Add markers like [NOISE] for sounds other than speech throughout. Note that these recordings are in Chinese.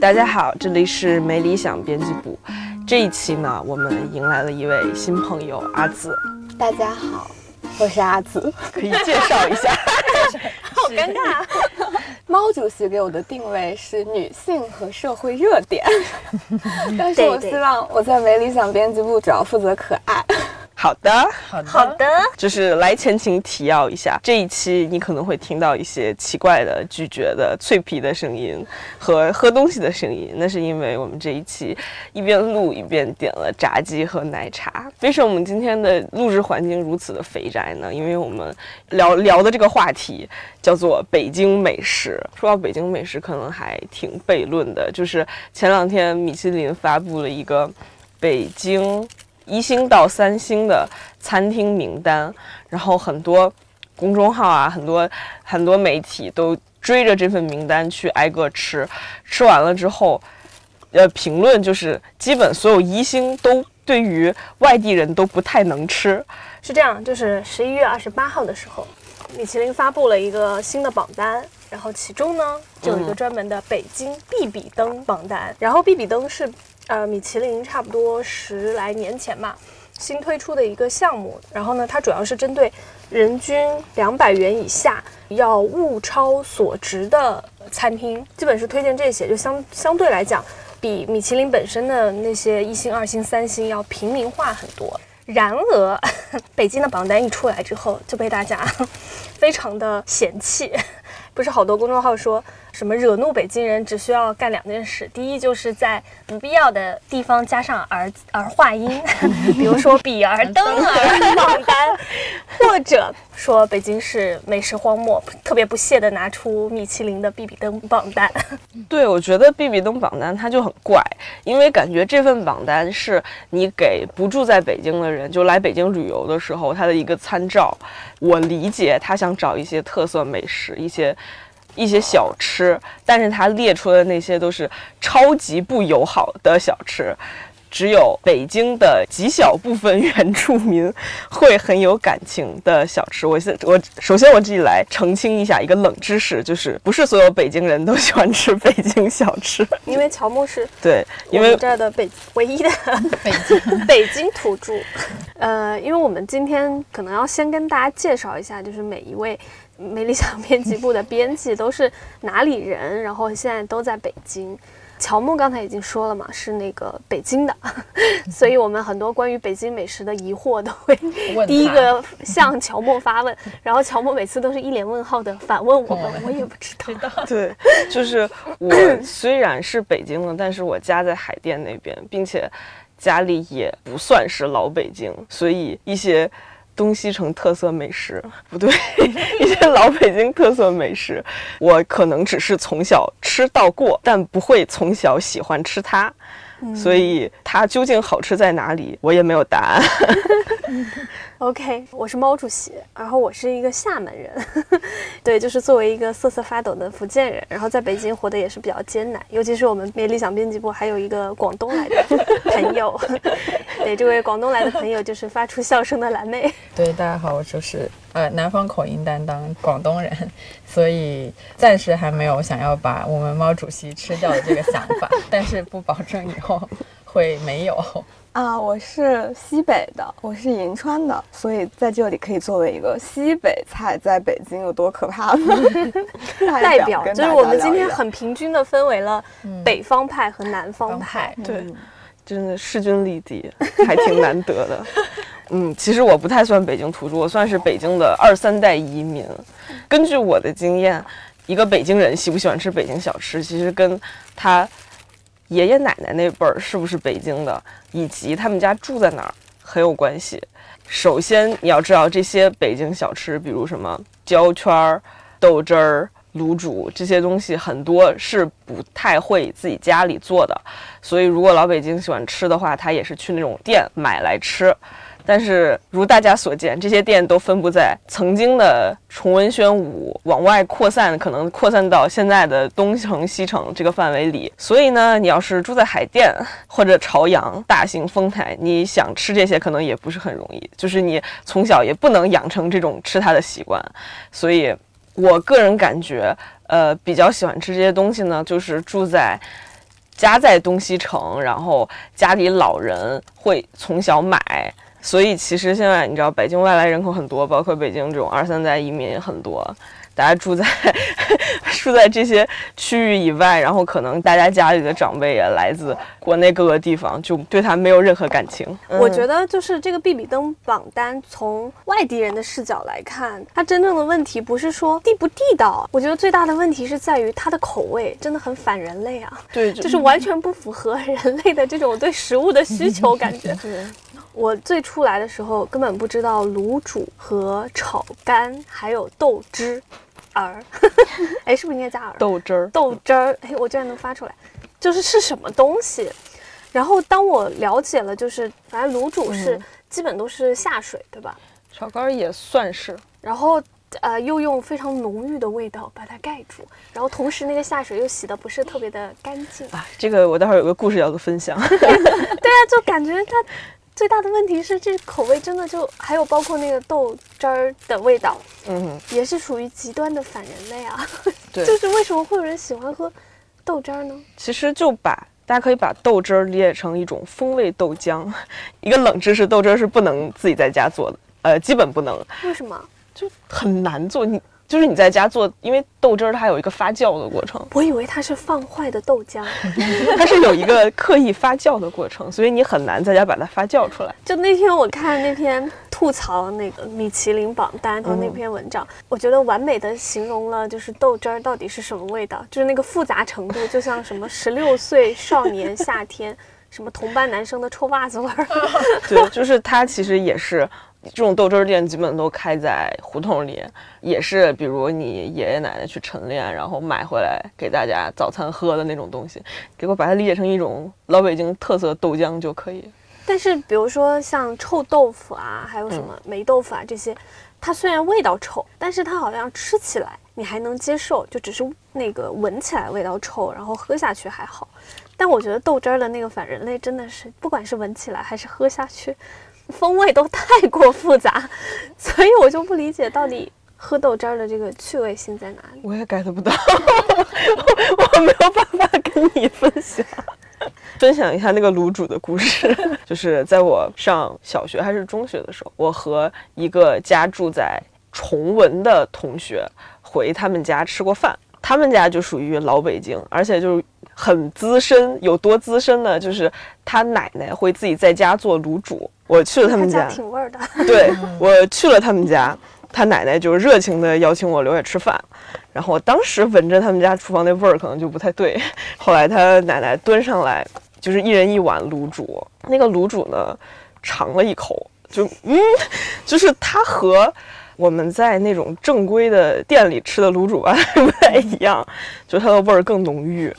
大家好，这里是没理想编辑部。这一期呢，我们迎来了一位新朋友阿紫。大家好，我是阿紫，可以介绍一下。[LAUGHS] 好尴尬。猫主席给我的定位是女性和社会热点，[LAUGHS] 但是我希望我在没理想编辑部主要负责可爱。好的，好的，好的，就是来前情提要一下，这一期你可能会听到一些奇怪的咀嚼的脆皮的声音和喝东西的声音，那是因为我们这一期一边录一边点了炸鸡和奶茶。为什么我们今天的录制环境如此的肥宅呢？因为我们聊聊的这个话题叫做北京美食。说到北京美食，可能还挺悖论的，就是前两天米其林发布了一个北京。一星到三星的餐厅名单，然后很多公众号啊，很多很多媒体都追着这份名单去挨个吃，吃完了之后，呃，评论就是基本所有一星都对于外地人都不太能吃。是这样，就是十一月二十八号的时候，米其林发布了一个新的榜单，然后其中呢就有一个专门的北京必比登榜单，然后必比登是。呃，米其林差不多十来年前嘛，新推出的一个项目。然后呢，它主要是针对人均两百元以下要物超所值的餐厅，基本是推荐这些，就相相对来讲，比米其林本身的那些一星、二星、三星要平民化很多。然而，[LAUGHS] 北京的榜单一出来之后，就被大家 [LAUGHS] 非常的嫌弃。[LAUGHS] 不是好多公众号说什么惹怒北京人只需要干两件事，第一就是在不必要的地方加上儿儿化音，[LAUGHS] 比如说比儿登儿榜单，或者说北京是美食荒漠，特别不屑的拿出米其林的必比登榜单。[LAUGHS] 对，我觉得必比登榜单它就很怪，因为感觉这份榜单是你给不住在北京的人，就来北京旅游的时候他的一个参照。我理解他想找一些特色美食，一些一些小吃，但是他列出的那些都是超级不友好的小吃。只有北京的极小部分原住民会很有感情的小吃。[LAUGHS] 我先我首先我自己来澄清一下一个冷知识，就是不是所有北京人都喜欢吃北京小吃。[LAUGHS] 因为乔木是对，因为这儿的北 [LAUGHS] 唯一的北京北京土著。呃，因为我们今天可能要先跟大家介绍一下，就是每一位没理想编辑部的编辑都是哪里人，然后现在都在北京。乔木刚才已经说了嘛，是那个北京的，[LAUGHS] 所以我们很多关于北京美食的疑惑都会第一个向乔木发问，然后乔木每次都是一脸问号的反问我们，我也不知道。对，就是 [LAUGHS] 我虽然是北京的，但是我家在海淀那边，并且家里也不算是老北京，所以一些。东西城特色美食。不对，[LAUGHS] 一些老北京特色美食，我可能只是从小吃到过，但不会从小喜欢吃它，所以它究竟好吃在哪里，我也没有答案。[LAUGHS] OK，我是猫主席，然后我是一个厦门人，[LAUGHS] 对，就是作为一个瑟瑟发抖的福建人，然后在北京活得也是比较艰难，尤其是我们美理想编辑部还有一个广东来的朋友，[LAUGHS] 对，这位广东来的朋友就是发出笑声的蓝妹。对，大家好，我就是呃南方口音担当广东人，所以暂时还没有想要把我们毛主席吃掉的这个想法，但是不保证以后会没有。啊，我是西北的，我是银川的，所以在这里可以作为一个西北菜在北京有多可怕的 [LAUGHS] 代表，就是我们今天很平均的分为了北方派和南方派，对，真的势均力敌，还挺难得的。[LAUGHS] 嗯，其实我不太算北京土著，我算是北京的二三代移民。根据我的经验，一个北京人喜不喜欢吃北京小吃，其实跟他。爷爷奶奶那辈儿是不是北京的，以及他们家住在哪儿很有关系。首先你要知道这些北京小吃，比如什么焦圈儿、豆汁儿、卤煮这些东西，很多是不太会自己家里做的。所以如果老北京喜欢吃的话，他也是去那种店买来吃。但是，如大家所见，这些店都分布在曾经的崇文宣武往外扩散，可能扩散到现在的东城、西城这个范围里。所以呢，你要是住在海淀或者朝阳、大兴、丰台，你想吃这些可能也不是很容易。就是你从小也不能养成这种吃它的习惯。所以，我个人感觉，呃，比较喜欢吃这些东西呢，就是住在家在东西城，然后家里老人会从小买，所以其实现在你知道北京外来人口很多，包括北京这种二三代移民也很多。大家住在 [LAUGHS] 住在这些区域以外，然后可能大家家里的长辈也来自国内各个地方，就对他没有任何感情。我觉得就是这个比比登榜单，从外地人的视角来看，它真正的问题不是说地不地道，我觉得最大的问题是在于它的口味真的很反人类啊，对，就是完全不符合人类的这种对食物的需求感觉。我最初来的时候根本不知道卤煮和炒肝还有豆汁。儿，[LAUGHS] 哎，是不是应该加儿？豆汁儿，豆汁儿，哎，我居然能发出来，就是是什么东西？然后当我了解了，就是反正卤煮是基本都是下水，对吧？炒肝也算是。然后呃，又用非常浓郁的味道把它盖住，然后同时那个下水又洗的不是特别的干净啊。这个我待会儿有个故事要做分享。[LAUGHS] 对啊，就感觉它。最大的问题是，这口味真的就还有包括那个豆汁儿的味道，嗯，也是属于极端的反人类啊。对，[LAUGHS] 就是为什么会有人喜欢喝豆汁儿呢？其实就把大家可以把豆汁儿理解成一种风味豆浆。[LAUGHS] 一个冷知识，豆汁儿是不能自己在家做的，呃，基本不能。为什么？就很难做你。就是你在家做，因为豆汁儿它有一个发酵的过程。我以为它是放坏的豆浆，[LAUGHS] 它是有一个刻意发酵的过程，[LAUGHS] 所以你很难在家把它发酵出来。就那天我看那篇吐槽那个米其林榜单的那篇文章，我觉得完美的形容了就是豆汁儿到底是什么味道，就是那个复杂程度，就像什么 [LAUGHS] 十六岁少年夏天，什么同班男生的臭袜子味儿。对，就是它其实也是。这种豆汁儿店基本都开在胡同里，也是比如你爷爷奶奶去晨练，然后买回来给大家早餐喝的那种东西。给我把它理解成一种老北京特色豆浆就可以。但是比如说像臭豆腐啊，还有什么霉豆腐啊这些，它虽然味道臭，但是它好像吃起来你还能接受，就只是那个闻起来味道臭，然后喝下去还好。但我觉得豆汁儿的那个反人类真的是，不管是闻起来还是喝下去。风味都太过复杂，所以我就不理解到底喝豆汁儿的这个趣味性在哪里。我也 get 不到，我没有办法跟你分享。分享一下那个卤煮的故事，[LAUGHS] 就是在我上小学还是中学的时候，我和一个家住在崇文的同学回他们家吃过饭。他们家就属于老北京，而且就是很资深，有多资深呢？就是他奶奶会自己在家做卤煮。我去了他们家，挺味儿的。对我去了他们家，他奶奶就热情的邀请我留下吃饭。然后我当时闻着他们家厨房那味儿，可能就不太对。[LAUGHS] 后来他奶奶端上来，就是一人一碗卤煮。那个卤煮呢，尝了一口，就嗯，就是它和。我们在那种正规的店里吃的卤煮吧 [LAUGHS] 不太一样，就它的味儿更浓郁。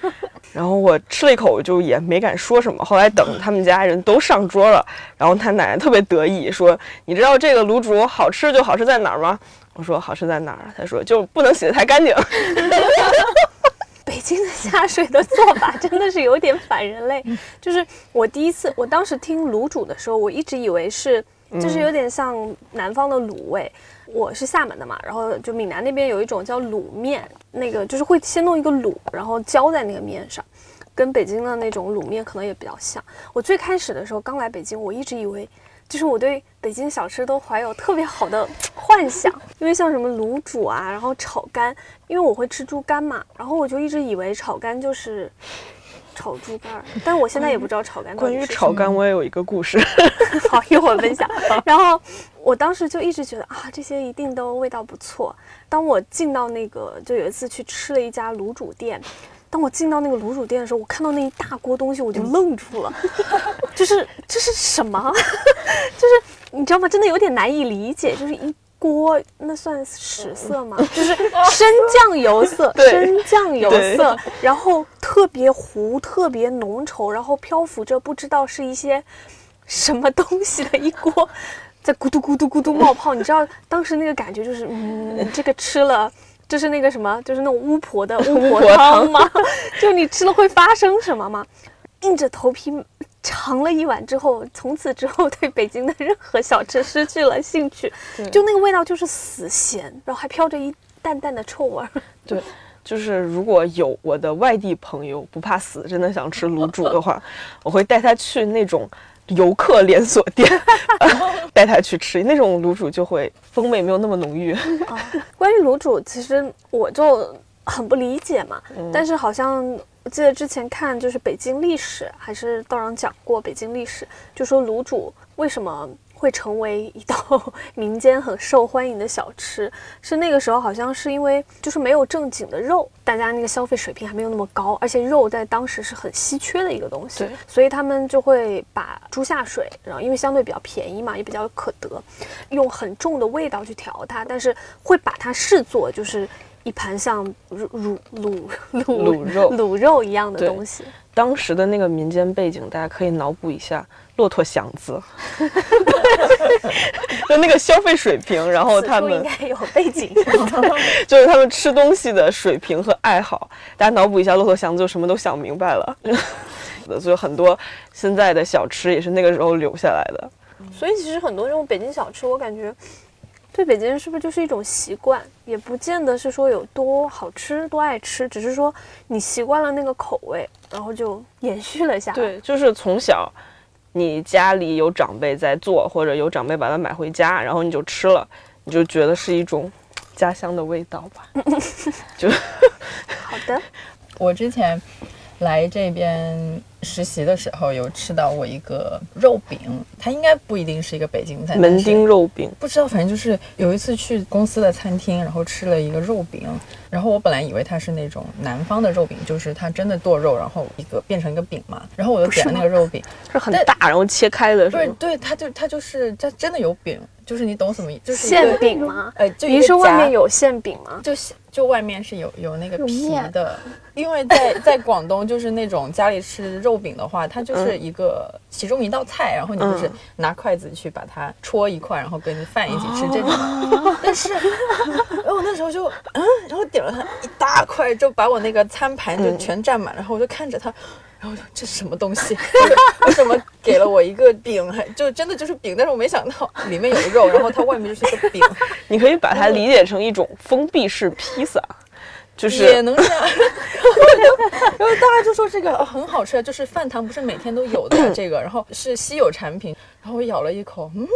[LAUGHS] 然后我吃了一口，就也没敢说什么。后来等他们家人都上桌了，然后他奶奶特别得意说：“你知道这个卤煮好吃就好吃在哪儿吗？”我说：“好吃在哪儿？”他说：“就不能洗得太干净。” [LAUGHS] 北京的下水的做法真的是有点反人类。就是我第一次，我当时听卤煮的时候，我一直以为是。就是有点像南方的卤味，我是厦门的嘛，然后就闽南那边有一种叫卤面，那个就是会先弄一个卤，然后浇在那个面上，跟北京的那种卤面可能也比较像。我最开始的时候刚来北京，我一直以为，就是我对北京小吃都怀有特别好的幻想，因为像什么卤煮啊，然后炒肝，因为我会吃猪肝嘛，然后我就一直以为炒肝就是。炒猪肝，但是我现在也不知道炒肝。关于炒肝，我也有一个故事，好一会儿分享。然后我当时就一直觉得啊，这些一定都味道不错。当我进到那个，就有一次去吃了一家卤煮店，当我进到那个卤煮店的时候，我看到那一大锅东西，我就愣住了，就是这是什么？[LAUGHS] 就是你知道吗？真的有点难以理解，就是一。锅那算屎色吗？[LAUGHS] 就是生酱油色，[LAUGHS] 生酱油色，然后特别糊，特别浓稠，然后漂浮着不知道是一些什么东西的一锅，在咕嘟咕嘟咕嘟冒泡。你知道当时那个感觉就是，[LAUGHS] 嗯，这个吃了就是那个什么，就是那种巫婆的巫婆汤吗？就你吃了会发生什么吗？硬着头皮。尝了一碗之后，从此之后 [LAUGHS] 对北京的任何小吃失去了兴趣。就那个味道就是死咸，然后还飘着一淡淡的臭味儿。[LAUGHS] 对，就是如果有我的外地朋友不怕死，真的想吃卤煮的话，我会带他去那种游客连锁店，[LAUGHS] 带他去吃那种卤煮，就会风味没有那么浓郁。关于卤煮，其实我就很不理解嘛，但是好像我记得之前看就是北京历史，还是道长讲过北京历史，就说卤煮为什么。会成为一道 [LAUGHS] 民间很受欢迎的小吃，是那个时候好像是因为就是没有正经的肉，大家那个消费水平还没有那么高，而且肉在当时是很稀缺的一个东西，所以他们就会把猪下水，然后因为相对比较便宜嘛，也比较可得，用很重的味道去调它，但是会把它视作就是一盘像卤卤卤卤肉卤肉一样的东西。当时的那个民间背景，大家可以脑补一下。骆驼祥子，[LAUGHS] 就那个消费水平，然后他们应该有背景，[LAUGHS] [LAUGHS] 就是他们吃东西的水平和爱好。大家脑补一下，骆驼祥子就什么都想明白了。所以很多现在的小吃也是那个时候留下来的。所以其实很多这种北京小吃，我感觉对北京人是不是就是一种习惯，也不见得是说有多好吃、多爱吃，只是说你习惯了那个口味，然后就延续了下来。对，就是从小。你家里有长辈在做，或者有长辈把它买回家，然后你就吃了，你就觉得是一种家乡的味道吧？[LAUGHS] 就好的。我之前来这边。实习的时候有吃到过一个肉饼，它应该不一定是一个北京菜。门钉肉饼，不知道，反正就是有一次去公司的餐厅，然后吃了一个肉饼，然后我本来以为它是那种南方的肉饼，就是它真的剁肉，然后一个变成一个饼嘛，然后我就点了那个肉饼，是很大，然后切开的是，对对，它就它就是它真的有饼，就是你懂什么？就是馅饼吗？呃，就您说外面有馅饼吗？就就外面是有有那个皮的，因为在在广东就是那种家里吃肉。饼的话，它就是一个其中一道菜，然后你就是拿筷子去把它戳一块，然后跟饭一起吃这种。但是，然后我那时候就嗯，然后点了它一大块，就把我那个餐盘就全占满，然后我就看着它，然后我说这是什么东西？为什么给了我一个饼？还就真的就是饼，但是我没想到里面有肉，然后它外面就是一个饼。[LAUGHS] 你可以把它理解成一种封闭式披萨。就是也能这样，[LAUGHS] 然后大家就说这个很好吃，就是饭堂不是每天都有的这个，然后是稀有产品。然后我咬了一口，嗯，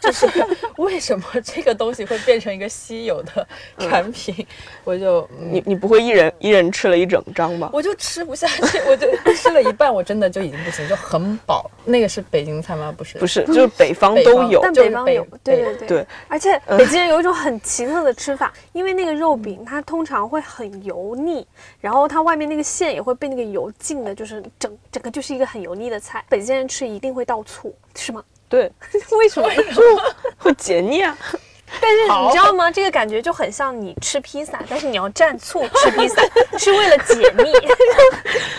就是 [LAUGHS] 为什么这个东西会变成一个稀有的产品？我就你你不会一人一人吃了一整张吧？我就吃不下去，我就吃了一半，我真的就已经不行，就很饱。那个是北京菜吗？不是，不是，就是北方都有，但北方有，对对对。而且北京人有一种很奇特的吃法，因为那个肉饼它通常会很油腻，然后它外面那个馅也会被那个油浸的，就是整整个就是一个很油腻的菜。北京人吃一定会倒醋。是吗？对，[LAUGHS] 为什么就 [LAUGHS] 会解腻啊？但是你知道吗？这个感觉就很像你吃披萨，但是你要蘸醋吃披萨，[LAUGHS] 是为了解腻，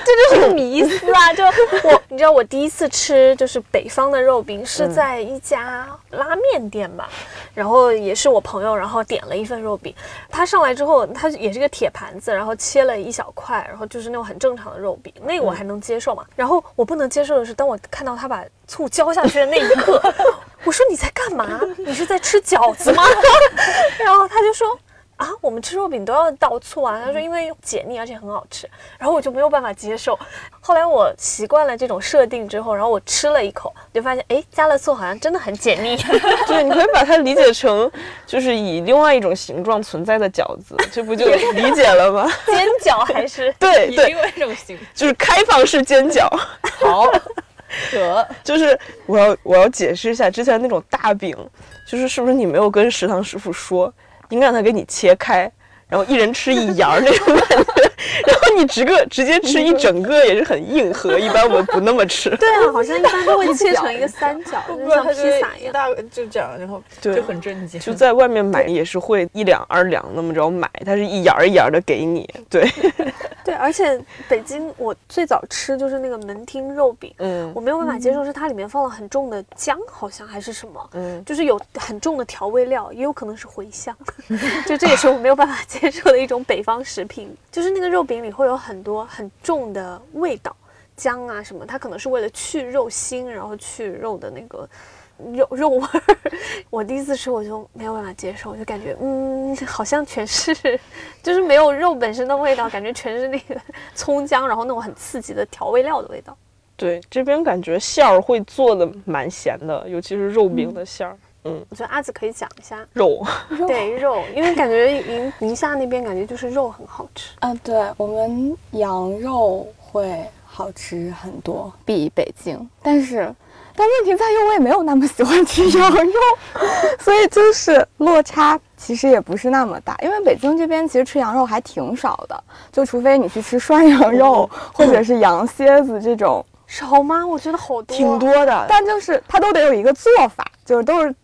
这就是个迷思啊！就我，你知道我第一次吃就是北方的肉饼是在一家拉面店吧，然后也是我朋友，然后点了一份肉饼，他上来之后，他也是个铁盘子，然后切了一小块，然后就是那种很正常的肉饼，那个我还能接受嘛。然后我不能接受的是，当我看到他把醋浇下去的那一刻。我说你在干嘛？你是在吃饺子吗？[LAUGHS] 然后他就说啊，我们吃肉饼都要倒醋啊。他说因为解腻而且很好吃。然后我就没有办法接受。后来我习惯了这种设定之后，然后我吃了一口，就发现哎，加了醋好像真的很解腻。[LAUGHS] 对，你可以把它理解成就是以另外一种形状存在的饺子，这不就理解了吗？煎饺还是对对，另外一种形，就是开放式煎饺。好。[LAUGHS] 可就是我要我要解释一下之前那种大饼，就是是不是你没有跟食堂师傅说，应该让他给你切开。然后一人吃一牙那种感觉，[LAUGHS] 然后你直个直接吃一整个也是很硬核，一般我们不那么吃。对啊，好像一般都会 [LAUGHS] 切成一个三角，就像披萨一样。大就这样，然后就很震惊。就在外面买也是会一两二两那么着买，它是一牙一牙的给你。对，对，而且北京我最早吃就是那个门厅肉饼，嗯，我没有办法接受是它里面放了很重的姜，好像还是什么，嗯，就是有很重的调味料，也有可能是茴香，[LAUGHS] 就这也是我没有办法接。接受的一种北方食品，就是那个肉饼里会有很多很重的味道，姜啊什么，它可能是为了去肉腥，然后去肉的那个肉肉味儿。[LAUGHS] 我第一次吃我就没有办法接受，就感觉嗯，好像全是，就是没有肉本身的味道，感觉全是那个葱姜，然后那种很刺激的调味料的味道。对，这边感觉馅儿会做的蛮咸的，尤其是肉饼的馅儿。嗯，我觉得阿紫可以讲一下肉，对 [LAUGHS] 肉，因为感觉宁宁夏那边感觉就是肉很好吃。嗯，对我们羊肉会好吃很多，比北京，但是。但问题在于，我也没有那么喜欢吃羊肉，[LAUGHS] 所以就是落差其实也不是那么大。因为北京这边其实吃羊肉还挺少的，就除非你去吃涮羊肉或者是羊蝎子这种，[LAUGHS] 少吗？我觉得好多，挺多的。但就是它都得有一个做法，就是都是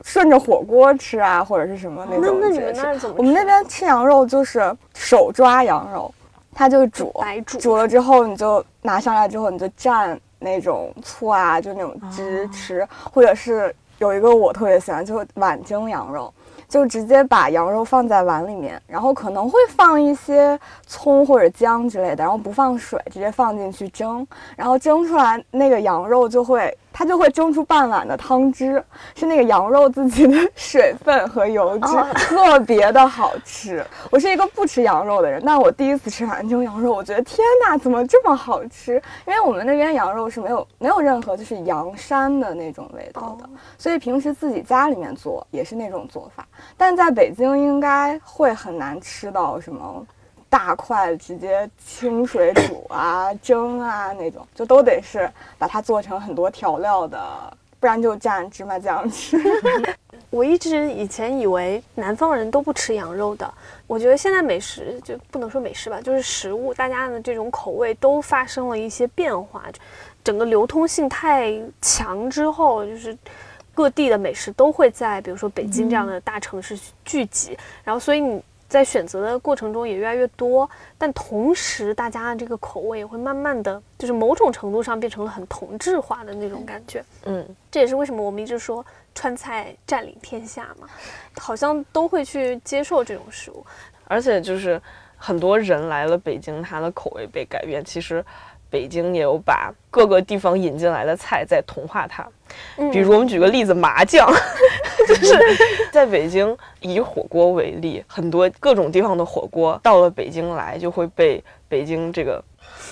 顺着火锅吃啊，或者是什么那种。那那你们那怎么？我们那边吃羊肉就是手抓羊肉，它就煮，白煮，煮了之后你就拿上来之后你就蘸。那种醋啊，就那种汁吃，或者是有一个我特别喜欢，就是碗蒸羊肉，就直接把羊肉放在碗里面，然后可能会放一些葱或者姜之类的，然后不放水，直接放进去蒸，然后蒸出来那个羊肉就会。它就会蒸出半碗的汤汁，是那个羊肉自己的水分和油脂，特别的好吃。我是一个不吃羊肉的人，但我第一次吃兰州羊肉，我觉得天哪，怎么这么好吃？因为我们那边羊肉是没有没有任何就是羊膻的那种味道的，所以平时自己家里面做也是那种做法。但在北京应该会很难吃到什么。大块直接清水煮啊、蒸啊那种，就都得是把它做成很多调料的，不然就蘸芝麻酱吃。[LAUGHS] 我一直以前以为南方人都不吃羊肉的，我觉得现在美食就不能说美食吧，就是食物，大家的这种口味都发生了一些变化，整个流通性太强之后，就是各地的美食都会在比如说北京这样的大城市聚集，然后所以你。在选择的过程中也越来越多，但同时大家的这个口味也会慢慢的就是某种程度上变成了很同质化的那种感觉。嗯，这也是为什么我们一直说川菜占领天下嘛，好像都会去接受这种食物，而且就是很多人来了北京，他的口味被改变。其实。北京也有把各个地方引进来的菜在同化它，比如我们举个例子，麻酱，就是在北京以火锅为例，很多各种地方的火锅到了北京来就会被北京这个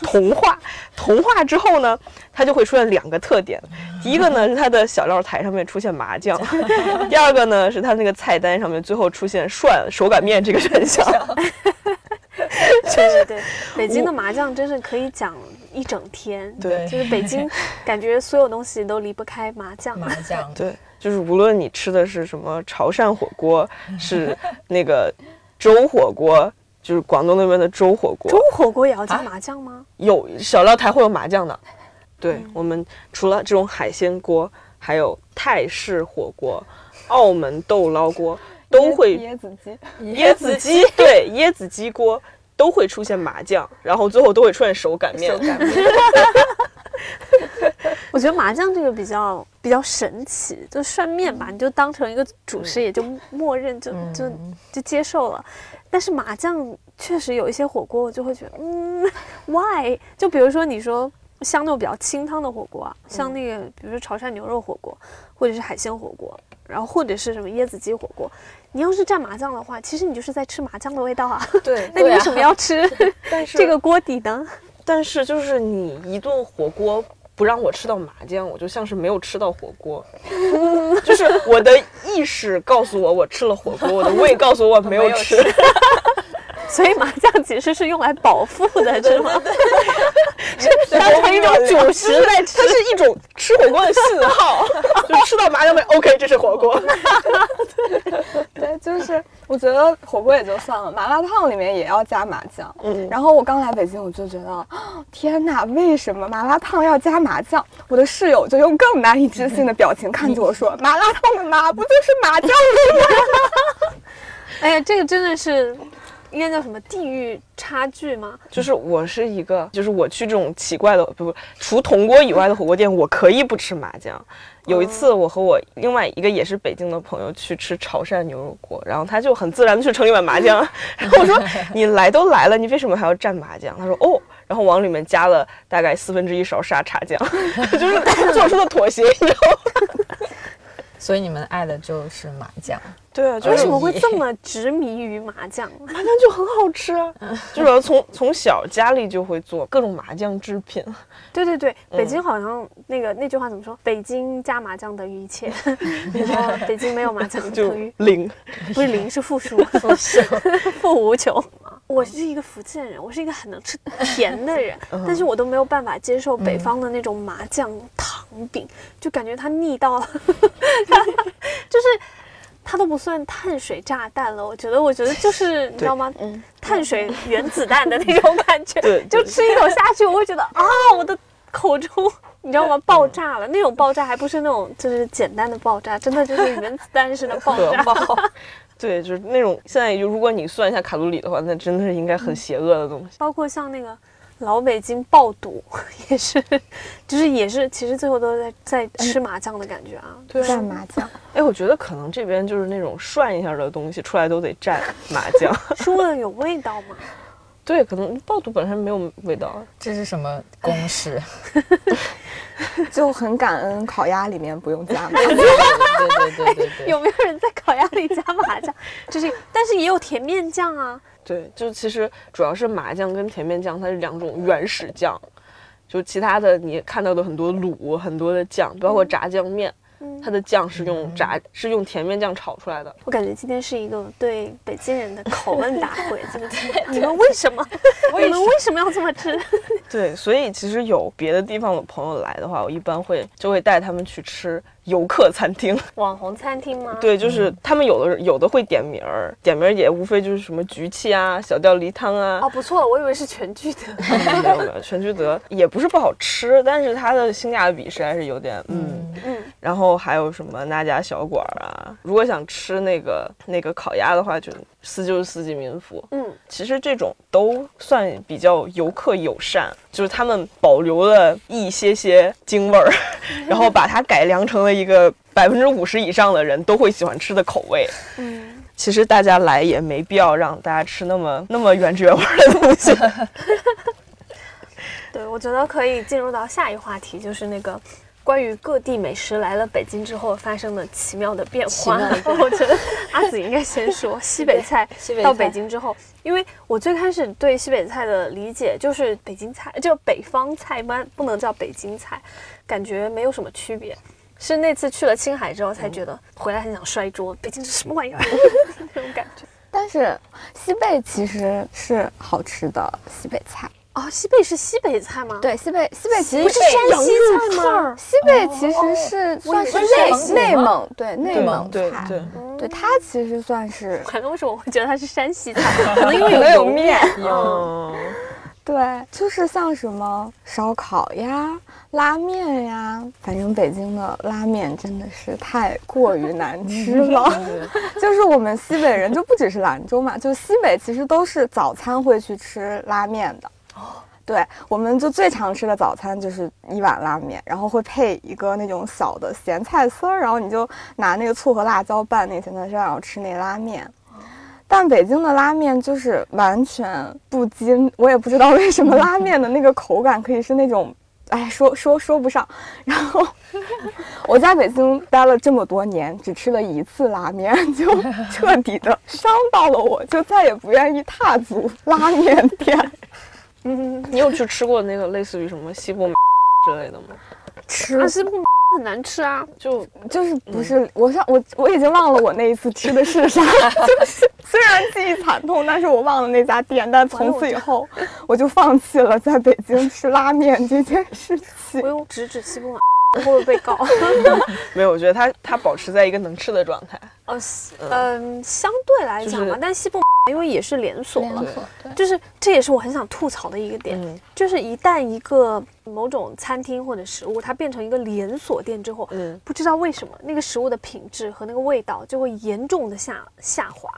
同化，同化之后呢，它就会出现两个特点，第一个呢是它的小料台上面出现麻酱，[LAUGHS] 第二个呢是它那个菜单上面最后出现涮手擀面这个选项。[LAUGHS] 对对对，北京的麻酱真是可以讲一整天。对，就是北京，[LAUGHS] 感觉所有东西都离不开麻酱。麻酱，对，就是无论你吃的是什么潮汕火锅，是那个粥火锅，就是广东那边的粥火锅。粥火锅也要加麻酱吗？有小料台会有麻酱的。对我们除了这种海鲜锅，还有泰式火锅、澳门豆捞锅。都会椰子鸡，椰子鸡对椰子鸡锅都会出现麻酱，然后最后都会出现手擀面。手擀面，[LAUGHS] 我觉得麻酱这个比较比较神奇，就涮面吧，你就当成一个主食，也就默认就就就接受了。但是麻酱确实有一些火锅，我就会觉得，嗯，[LAUGHS] why？就比如说你说像那种比较清汤的火锅啊，像那个比如说潮汕牛肉火锅，或者是海鲜火锅。然后或者是什么椰子鸡火锅，你要是蘸麻酱的话，其实你就是在吃麻酱的味道啊。对，[LAUGHS] 那你为什么要吃 [LAUGHS] 这个锅底呢？但是就是你一顿火锅不让我吃到麻酱，我就像是没有吃到火锅。[LAUGHS] 就是我的意识告诉我我吃了火锅，我的胃告诉我我没有吃。[LAUGHS] 所以麻酱其实是用来饱腹的，是吗？是 [LAUGHS] 当成一种主食来吃，它是一种吃火锅的信号，[LAUGHS] 就吃到麻酱味，OK，这是火锅。[LAUGHS] 对，就是我觉得火锅也就算了，麻辣烫里面也要加麻酱。嗯，然后我刚来北京，我就觉得，[GASPS] 天哪，为什么麻辣烫要加麻酱？我的室友就用更难以置信的表情看着我说：“麻辣烫的麻不就是麻酱味吗？”哎呀，这个真的是。应该叫什么地域差距吗？就是我是一个，就是我去这种奇怪的不不，除铜锅以外的火锅店，我可以不吃麻酱。有一次，我和我另外一个也是北京的朋友去吃潮汕牛肉锅，然后他就很自然的去盛一碗麻酱，[LAUGHS] 然后我说：“你来都来了，你为什么还要蘸麻酱？”他说：“哦。”然后往里面加了大概四分之一勺沙茶酱，[LAUGHS] 就是做出的妥协，你知道吗？[LAUGHS] 所以你们爱的就是麻酱。对啊，就为什么会这么执迷于麻酱？[LAUGHS] 麻酱就很好吃啊，就是从从小家里就会做各种麻酱制品。对对对，北京好像那个那句话怎么说？北京加麻酱等于一切，[LAUGHS] 然后北京没有麻酱等于零，不是零是负数，[LAUGHS] 负数。负无穷。我是一个福建人，我是一个很能吃甜的人，但是我都没有办法接受北方的那种麻酱糖饼，就感觉它腻到了，就是它都不算碳水炸弹了。我觉得，我觉得就是你知道吗？嗯，碳水原子弹的那种感觉，对就吃一口下去，我会觉得啊，我的口中。你知道吗？爆炸了，那种爆炸还不是那种就是简单的爆炸，真的就是原子弹式的爆炸。[LAUGHS] 对，就是那种现在就如果你算一下卡路里的话，那真的是应该很邪恶的东西。[LAUGHS] 包括像那个老北京爆肚，[LAUGHS] 也是，就是也是，其实最后都是在在吃麻酱的感觉啊。对蘸麻酱，哎，我觉得可能这边就是那种涮一下的东西出来都得蘸麻酱。[LAUGHS] 是为了有味道吗？对，可能爆肚本身没有味道。这是什么公式？[LAUGHS] 就很感恩烤鸭里面不用加麻对酱。对对对对对。有没有人在烤鸭里加麻酱？就是，但是也有甜面酱啊。对，就其实主要是麻酱跟甜面酱，它是两种原始酱。就其他的你看到的很多卤，很多的酱，包括炸酱面，它的酱是用炸是用甜面酱炒出来的。我感觉今天是一个对北京人的拷 [LAUGHS] 问大会，今天你们为什么？[LAUGHS] 你们为什么要这么吃？[LAUGHS] 对，所以其实有别的地方的朋友来的话，我一般会就会带他们去吃游客餐厅。[LAUGHS] 网红餐厅吗？对，就是他们有的有的会点名儿，点名儿也无非就是什么局气啊、小吊梨汤啊。哦，不错，我以为是全聚德。[LAUGHS] 没有没有，全聚德 [LAUGHS] 也不是不好吃，但是它的性价比实在是有点嗯。嗯，然后还有什么那家小馆儿啊？如果想吃那个那个烤鸭的话，就四就是四季民福。嗯，其实这种都算比较游客友善，就是他们保留了一些些京味儿，[LAUGHS] 然后把它改良成了一个百分之五十以上的人都会喜欢吃的口味。嗯，其实大家来也没必要让大家吃那么那么原汁原味儿的东西。[LAUGHS] 对，我觉得可以进入到下一话题，就是那个关于各地美食来了北京之后发生的奇妙的变化。我觉得阿紫应该先说 [LAUGHS] 西北菜西北到北京之后，因为我最开始对西北菜的理解就是北京菜，就北方菜，不然不能叫北京菜，感觉没有什么区别。是那次去了青海之后才觉得，回来很想摔桌，北京是什么玩意儿 [LAUGHS] 那种感觉。但是西贝其实是好吃的西北菜。哦，西贝是西北菜吗？，对，西贝西贝其实不是山西菜吗？西贝其实是算是内内蒙，对内蒙菜，对对，对它其实算是可能为什么我会觉得它是山西菜？[LAUGHS] 可能因为有没有面。嗯，对，就是像什么烧烤呀、拉面呀，反正北京的拉面真的是太过于难吃了。[LAUGHS] 就是我们西北人，就不只是兰州嘛，就西北其实都是早餐会去吃拉面的。对，我们就最常吃的早餐就是一碗拉面，然后会配一个那种小的咸菜丝儿，然后你就拿那个醋和辣椒拌那个咸菜丝儿，然后吃那拉面。但北京的拉面就是完全不筋，我也不知道为什么拉面的那个口感可以是那种，哎，说说说不上。然后我在北京待了这么多年，只吃了一次拉面，就彻底的伤到了我，就再也不愿意踏足拉面店。嗯，[LAUGHS] 你有去吃过那个类似于什么西部 [LAUGHS] 之类的吗？吃阿西不很难吃啊。就就是不是我上我我已经忘了我那一次吃的是啥，就是虽然记忆惨痛，但是我忘了那家店，但从此以后我就放弃了在北京吃拉面这件事情我。用直指西部马，我会不会被告？[LAUGHS] 没有，我觉得它它保持在一个能吃的状态。呃，嗯，相对来讲嘛，但西部 [LAUGHS] 因为也是连锁了，就是这也是我很想吐槽的一个点，嗯就是一旦一个某种餐厅或者食物它变成一个连锁店之后，嗯，不知道为什么那个食物的品质和那个味道就会严重的下下滑。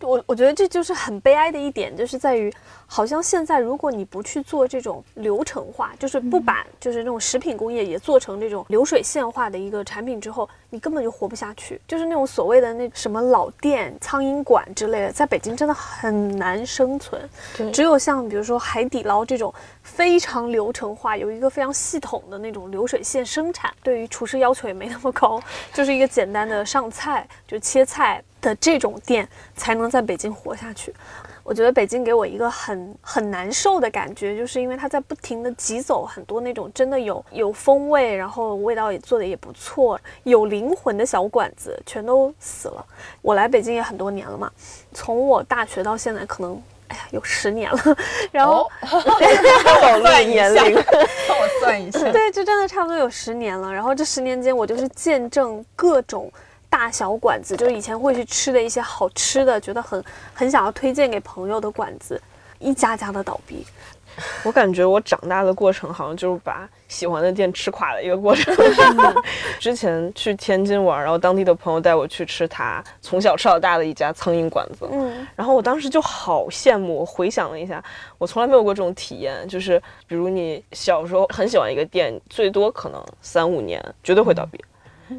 我我觉得这就是很悲哀的一点，就是在于，好像现在如果你不去做这种流程化，就是不把就是那种食品工业也做成这种流水线化的一个产品之后，你根本就活不下去。就是那种所谓的那什么老店、苍蝇馆之类的，在北京真的很难生存。对只有像比如说海底捞这种非常流程化，有一个非常系统的那种流水线生产，对于厨师要求也没那么高，[LAUGHS] 就是一个简单的上菜就切菜的这种店，才能在北京活下去。我觉得北京给我一个很很难受的感觉，就是因为它在不停的挤走很多那种真的有有风味，然后味道也做的也不错，有灵魂的小馆子全都死了。我来北京也很多年了嘛，从我大学到现在可能。哎呀，有十年了，[LAUGHS] 然后、[LAUGHS] 我算年龄，帮我算一下。对，就真的差不多有十年了。然后这十年间，我就是见证各种大小馆子，就是以前会去吃的一些好吃的，觉得很很想要推荐给朋友的馆子，一家家的倒闭。[LAUGHS] 我感觉我长大的过程好像就是把喜欢的店吃垮的一个过程。[LAUGHS] 之前去天津玩，然后当地的朋友带我去吃他从小吃到大的一家苍蝇馆子，嗯，然后我当时就好羡慕。我回想了一下，我从来没有过这种体验，就是比如你小时候很喜欢一个店，最多可能三五年绝对会倒闭。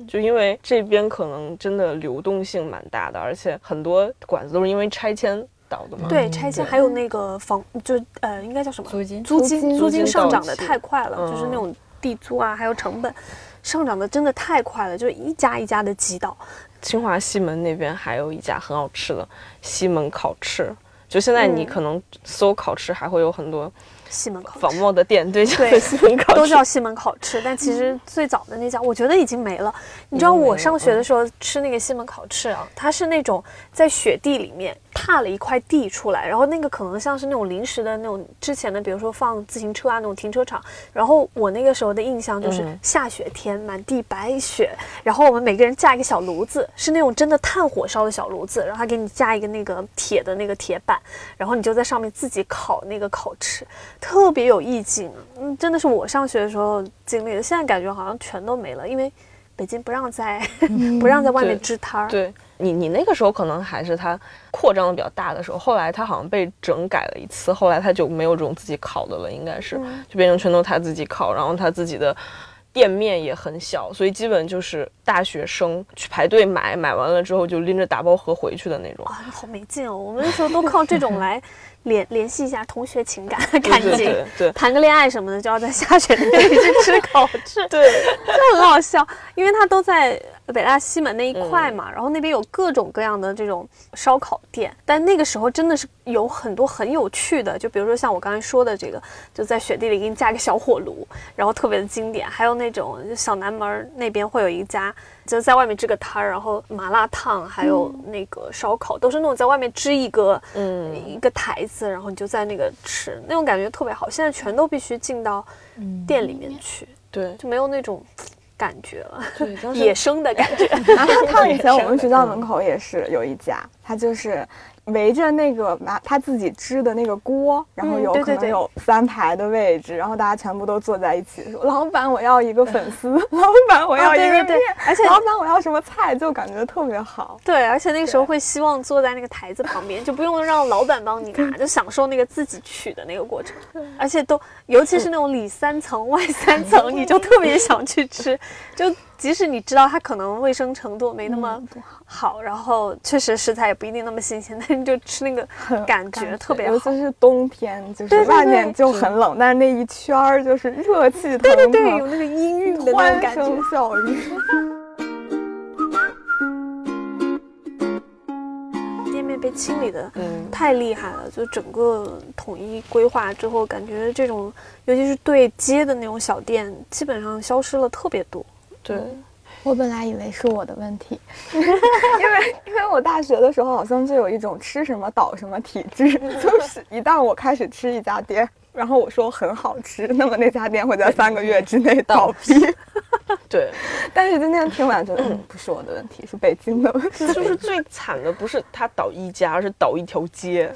就因为这边可能真的流动性蛮大的，而且很多馆子都是因为拆迁倒的嘛。对，嗯拆迁还有那个房，就呃，应该叫什么？租金租金，租金上涨的太快了，嗯就是那种地租啊，还有成本上涨的真的太快了，就是一家一家的挤倒。清华西门那边还有一家很好吃的西门烤翅，就现在你嗯可能搜烤翅，还会有很多西门烤仿翅冒的店，对，对西门烤翅。都叫西门烤翅，但其实最早的那家我觉得已经没了。你知道我上学的时候吃那个西门烤翅啊，它是那种在雪地里面踏了一块地出来，然后那个可能像是那种临时的那种之前的，比如说放自行车啊那种停车场。然后我那个时候的印象就是嗯下雪天满地白雪，然后我们每个人架一个小炉子，是那种真的炭火烧的小炉子，然后他给你架一个那个铁的那个铁板，然后你就在上面自己烤那个烤翅，特别有意境。嗯，真的是我上学的时候经历的，现在感觉好像全都没了，因为北京不让在 [LAUGHS] 不让在外面支摊儿。对你，你那个时候可能还是它扩张的比较大的时候，后来它好像被整改了一次，后来它就没有这种自己烤的了，应该是、嗯就变成全都他自己烤，然后他自己的店面也很小，所以基本就是大学生去排队买，买完了之后就拎着打包盒回去的那种。啊，好没劲哦！我们那时候都靠这种来联联系一下同学情感、[LAUGHS] 对对感情对，对谈个恋爱什么的，就要在下雪天里去吃烤翅。对，[LAUGHS] 就很好笑，因为它都在北大西门那一块嘛，然后那边有各种各样的这种烧烤店，但那个时候真的是有很多很有趣的，就比如说像我刚才说的这个，就在雪地里给你架个小火炉，然后特别的经典，还有那种小南门儿那边会有一家。就在外面支个摊儿，然后麻辣烫还有那个烧烤，都是那种在外面支一个嗯一个台子，然后你就在那个吃，那种感觉特别好。现在全都必须进到店里面去，对就没有那种感觉了，野生的感觉。麻辣烫以前我们学校门口也是有一家，它就是围着那个麻他自己支的那个锅，然后有可能有三排的位置，然后大家全部都坐在一起说：“老板，我要一个粉丝，[LAUGHS] 老板，我要啊一个面，对对对而且老板，我要什么菜？”就感觉特别好。对，而且那个时候会希望坐在那个台子旁边，就不用让老板帮你拿，[LAUGHS] 就享受那个自己取的那个过程。而且都，尤其是那种里三层外三层，[LAUGHS] 你就特别想去吃。就即使你知道它可能卫生程度没那么好，然后确实食材也不一定那么新鲜，但是就吃那个 [LAUGHS] 感觉特别好尤其。是冬天，就是外面就很冷，但是那一圈儿就是热气腾腾，对对对，有那个氤氲的那种感觉声。笑语。店面被清理的嗯太厉害了，就整个统一规划之后，感觉这种尤其是对接的那种小店，基本上消失了特别多。对，我本来以为是我的问题，[LAUGHS] 因为因为我大学的时候好像就有一种吃什么倒什么体质，[LAUGHS] 就是一旦我开始吃一家店，然后我说很好吃，那么那家店会在三个月之内倒闭。[LAUGHS] 对，但是今天听完觉得，嗯，不是我的问题，是北京的问题。就是最惨的不是他倒一家，而是倒一条街。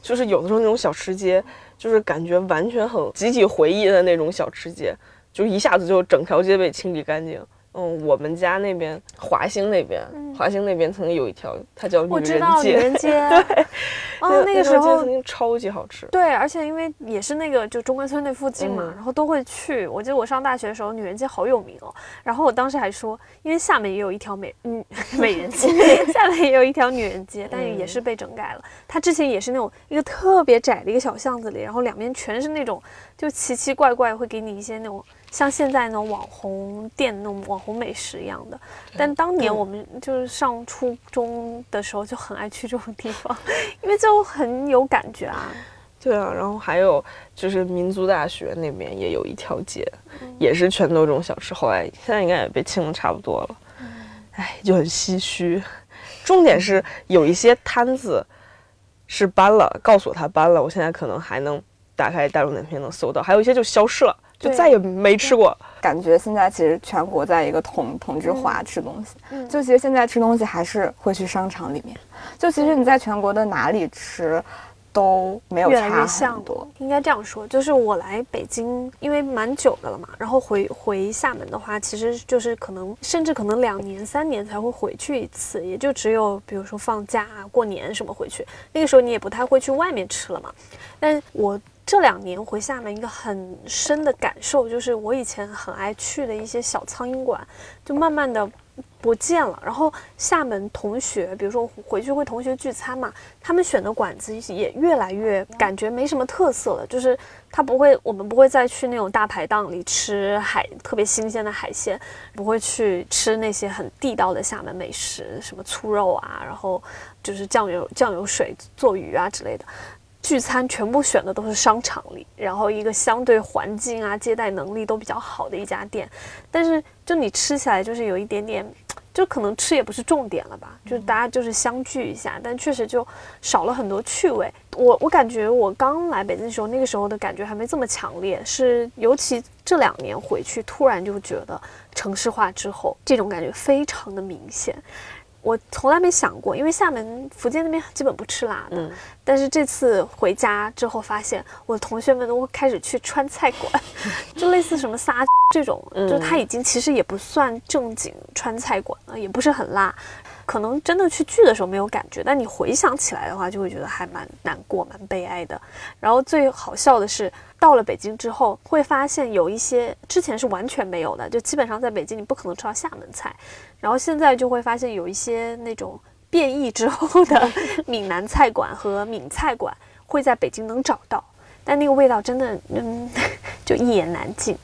就是有的时候那种小吃街，就是感觉完全很集体回忆的那种小吃街，就一下子就整条街被清理干净。嗯，我们家那边华兴那边，华兴那边曾经有一条，它叫女我知人街。道女人街，[LAUGHS] 对哦，那个时候曾经超级好吃。对，而且因为也是那个就中关村那附近嘛，嗯然后都会去。我记得我上大学的时候，女人街好有名哦。然后我当时还说，因为厦门也有一条美嗯 [LAUGHS] 美人街，[LAUGHS] 厦门也有一条女人街，但也嗯是被整改了。它之前也是那种一个特别窄的一个小巷子里，然后两边全是那种就奇奇怪怪，会给你一些那种像现在那种网红店那种网红美食一样的。但当年嗯我们就是上初中的时候就很爱去这种地方，因为就很有感觉啊。对啊，然后还有就是民族大学那边也有一条街，嗯也是全都这种小吃，后来现在应该也被清的差不多了。嗯哎，就很唏嘘。重点是有一些摊子是搬了，告诉我他搬了，我现在可能还能打开大众点评能搜到，还有一些就消失了，就再也没吃过。感觉现在其实全国在一个同同质化吃东西，嗯。就其实现在吃东西还是会去商场里面，就其实你在全国的哪里吃都没有差很多。应该这样说，就是我来北京，因为蛮久的了嘛，然后回回厦门的话，其实就是可能甚至可能两年三年才会回去一次，也就只有比如说放假啊、过年什么回去，那个时候你也不太会去外面吃了嘛。但我这两年回厦门，一个很深的感受就是，我以前很爱去的一些小苍蝇馆，就慢慢的不见了。然后厦门同学，比如说回去会同学聚餐嘛，他们选的馆子也越来越感觉没什么特色了，就是他不会，我们不会再去那种大排档里吃海特别新鲜的海鲜，不会去吃那些很地道的厦门美食，什么粗肉啊，然后就是酱油酱油水做鱼啊之类的。聚餐全部选的都是商场里，然后一个相对环境啊、接待能力都比较好的一家店，但是就你吃起来就是有一点点，就可能吃也不是重点了吧，就是大家就是相聚一下，但确实就少了很多趣味。我我感觉我刚来北京的时候，那个时候的感觉还没这么强烈，是尤其这两年回去，突然就觉得城市化之后，这种感觉非常的明显。我从来没想过，因为厦门、福建那边基本不吃辣的，嗯但是这次回家之后，发现我的同学们都开始去川菜馆，[LAUGHS] 就类似什么撒 [LAUGHS] 这种，嗯就是它已经其实也不算正经川菜馆了，也不是很辣。可能真的去聚的时候没有感觉，但你回想起来的话，就会觉得还蛮难过、蛮悲哀的。然后最好笑的是，到了北京之后，会发现有一些之前是完全没有的，就基本上在北京你不可能吃到厦门菜，然后现在就会发现有一些那种变异之后的 [LAUGHS] 闽南菜馆和闽菜馆会在北京能找到，但那个味道真的，嗯，[LAUGHS] 就一言难尽。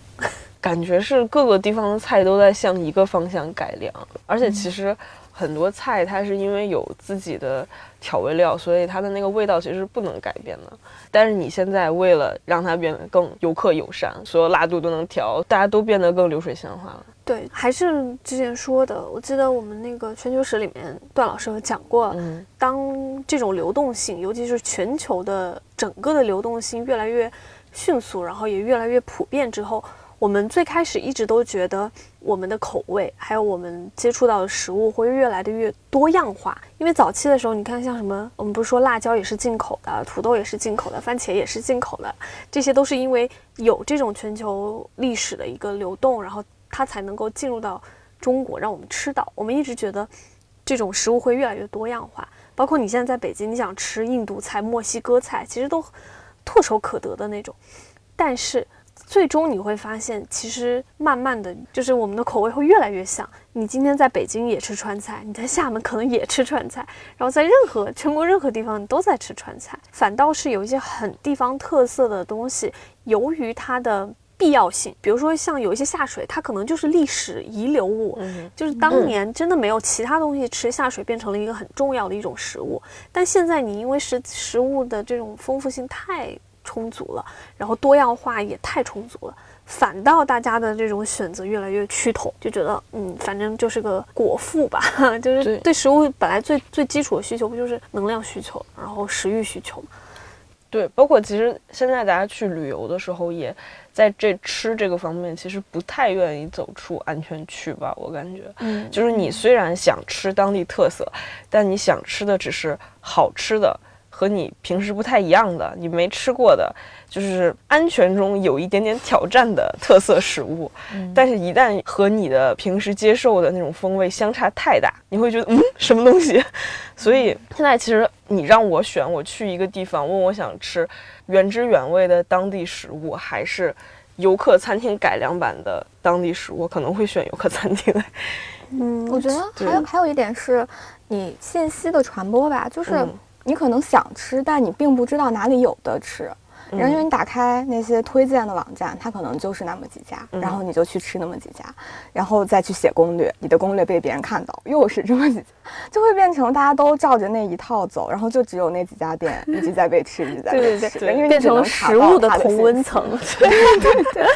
感觉是各个地方的菜都在向一个方向改良，而且其实很多菜它是因为有自己的调味料，所以它的那个味道其实是不能改变的。但是你现在为了让它变得更游客友善，所有辣度都能调，大家都变得更流水线化了。对，还是之前说的，我记得我们那个全球史里面，段老师有讲过，嗯当这种流动性，尤其是全球的整个的流动性越来越迅速，然后也越来越普遍之后，我们最开始一直都觉得我们的口味，还有我们接触到的食物会越来的越多样化。因为早期的时候，你看像什么，我们不是说辣椒也是进口的，土豆也是进口的，番茄也是进口的，这些都是因为有这种全球历史的一个流动，然后它才能够进入到中国，让我们吃到。我们一直觉得这种食物会越来越多样化，包括你现在在北京，你想吃印度菜、墨西哥菜，其实都唾手可得的那种。但是最终你会发现，其实慢慢的就是我们的口味会越来越像。你今天在北京也吃川菜，你在厦门可能也吃川菜，然后在任何全国任何地方你都在吃川菜，反倒是有一些很地方特色的东西，由于它的必要性，比如说像有一些下水，它可能就是历史遗留物，嗯就是当年真的没有其他东西吃，下水变成了一个很重要的一种食物。但现在你因为食食物的这种丰富性太充足了，然后多样化也太充足了，反倒大家的这种选择越来越趋同，就觉得嗯，反正就是个果腹吧，[LAUGHS] 就是对对食物本来最最基础的需求不就是能量需求，然后食欲需求嘛。对，包括其实现在大家去旅游的时候，也在这吃这个方面，其实不太愿意走出安全区吧，我感觉。嗯就是你虽然想吃当地特色，但你想吃的只是好吃的和你平时不太一样的，你没吃过的，就是安全中有一点点挑战的特色食物。[LAUGHS] 但是，一旦和你的平时接受的那种风味相差太大，你会觉得嗯，什么东西？[LAUGHS] 所以现在其实你让我选，我去一个地方，问我想吃原汁原味的当地食物，还是游客餐厅改良版的当地食物，我可能会选游客餐厅。嗯，我觉得还有还有一点是，你信息的传播吧，就是你可能想吃，但你并不知道哪里有的吃。然后因为你打开那些推荐的网站，它可能就是那么几家，然后你就去吃那么几家，然后再去写攻略，你的攻略被别人看到，又是这么几家，就会变成大家都照着那一套走，然后就只有那几家店一直在被吃，一直在被吃，因为变成食物的同温层。[LAUGHS] 对对对，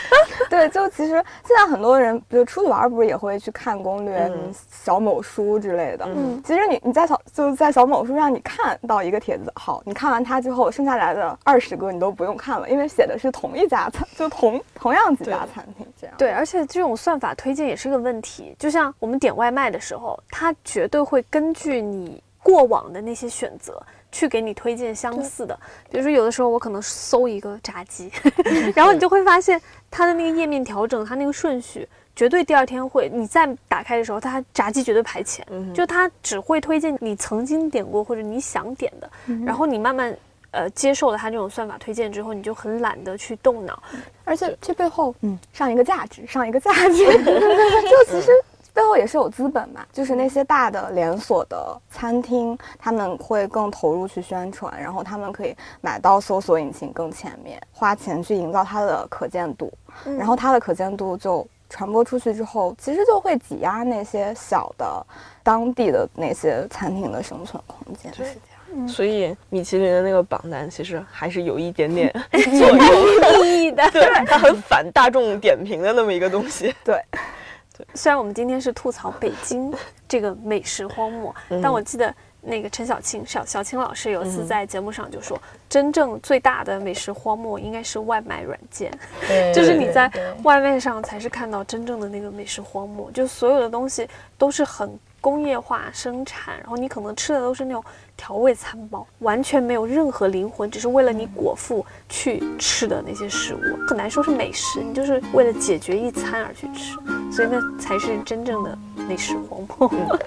对，就其实现在很多人，比如出去玩，不是也会去看攻略，小某书之类的。嗯，其实你你在小就在小某书上，你看到一个帖子，好，你看完它之后，剩下来的二十个你都。不用看了，因为写的是同一家餐，就同同样几家餐厅这样。对，而且这种算法推荐也是个问题。就像我们点外卖的时候，它绝对会根据你过往的那些选择去给你推荐相似的。比如说，有的时候我可能搜一个炸鸡，[LAUGHS] 然后你就会发现它的那个页面调整，它那个顺序绝对第二天会，你再打开的时候，它炸鸡绝对排前。就它只会推荐你曾经点过或者你想点的，然后你慢慢。呃，接受了他这种算法推荐之后，你就很懒得去动脑，而且这背后，嗯，上一个价值，上一个价值，[LAUGHS] 就其实背后也是有资本嘛，就是那些大的连锁的餐厅，他们会更投入去宣传，然后他们可以买到搜索引擎更前面，花钱去营造它的可见度，然后它的可见度就传播出去之后，其实就会挤压那些小的当地的那些餐厅的生存空间。所以米其林的那个榜单其实还是有一点点 [LAUGHS] 作用意义的，对，它很反大众点评的那么一个东西。对，对。虽然我们今天是吐槽北京 [LAUGHS] 这个美食荒漠，但我记得那个陈小青小小青老师有一次在节目上就说，真正最大的美食荒漠应该是外卖软件，就是你在外卖上才是看到真正的那个美食荒漠，就所有的东西都是很。工业化生产，然后你可能吃的都是那种调味餐包，完全没有任何灵魂，只是为了你果腹去吃的那些食物，很难说是美食，你就是为了解决一餐而去吃，所以那才是真正的美食荒漠。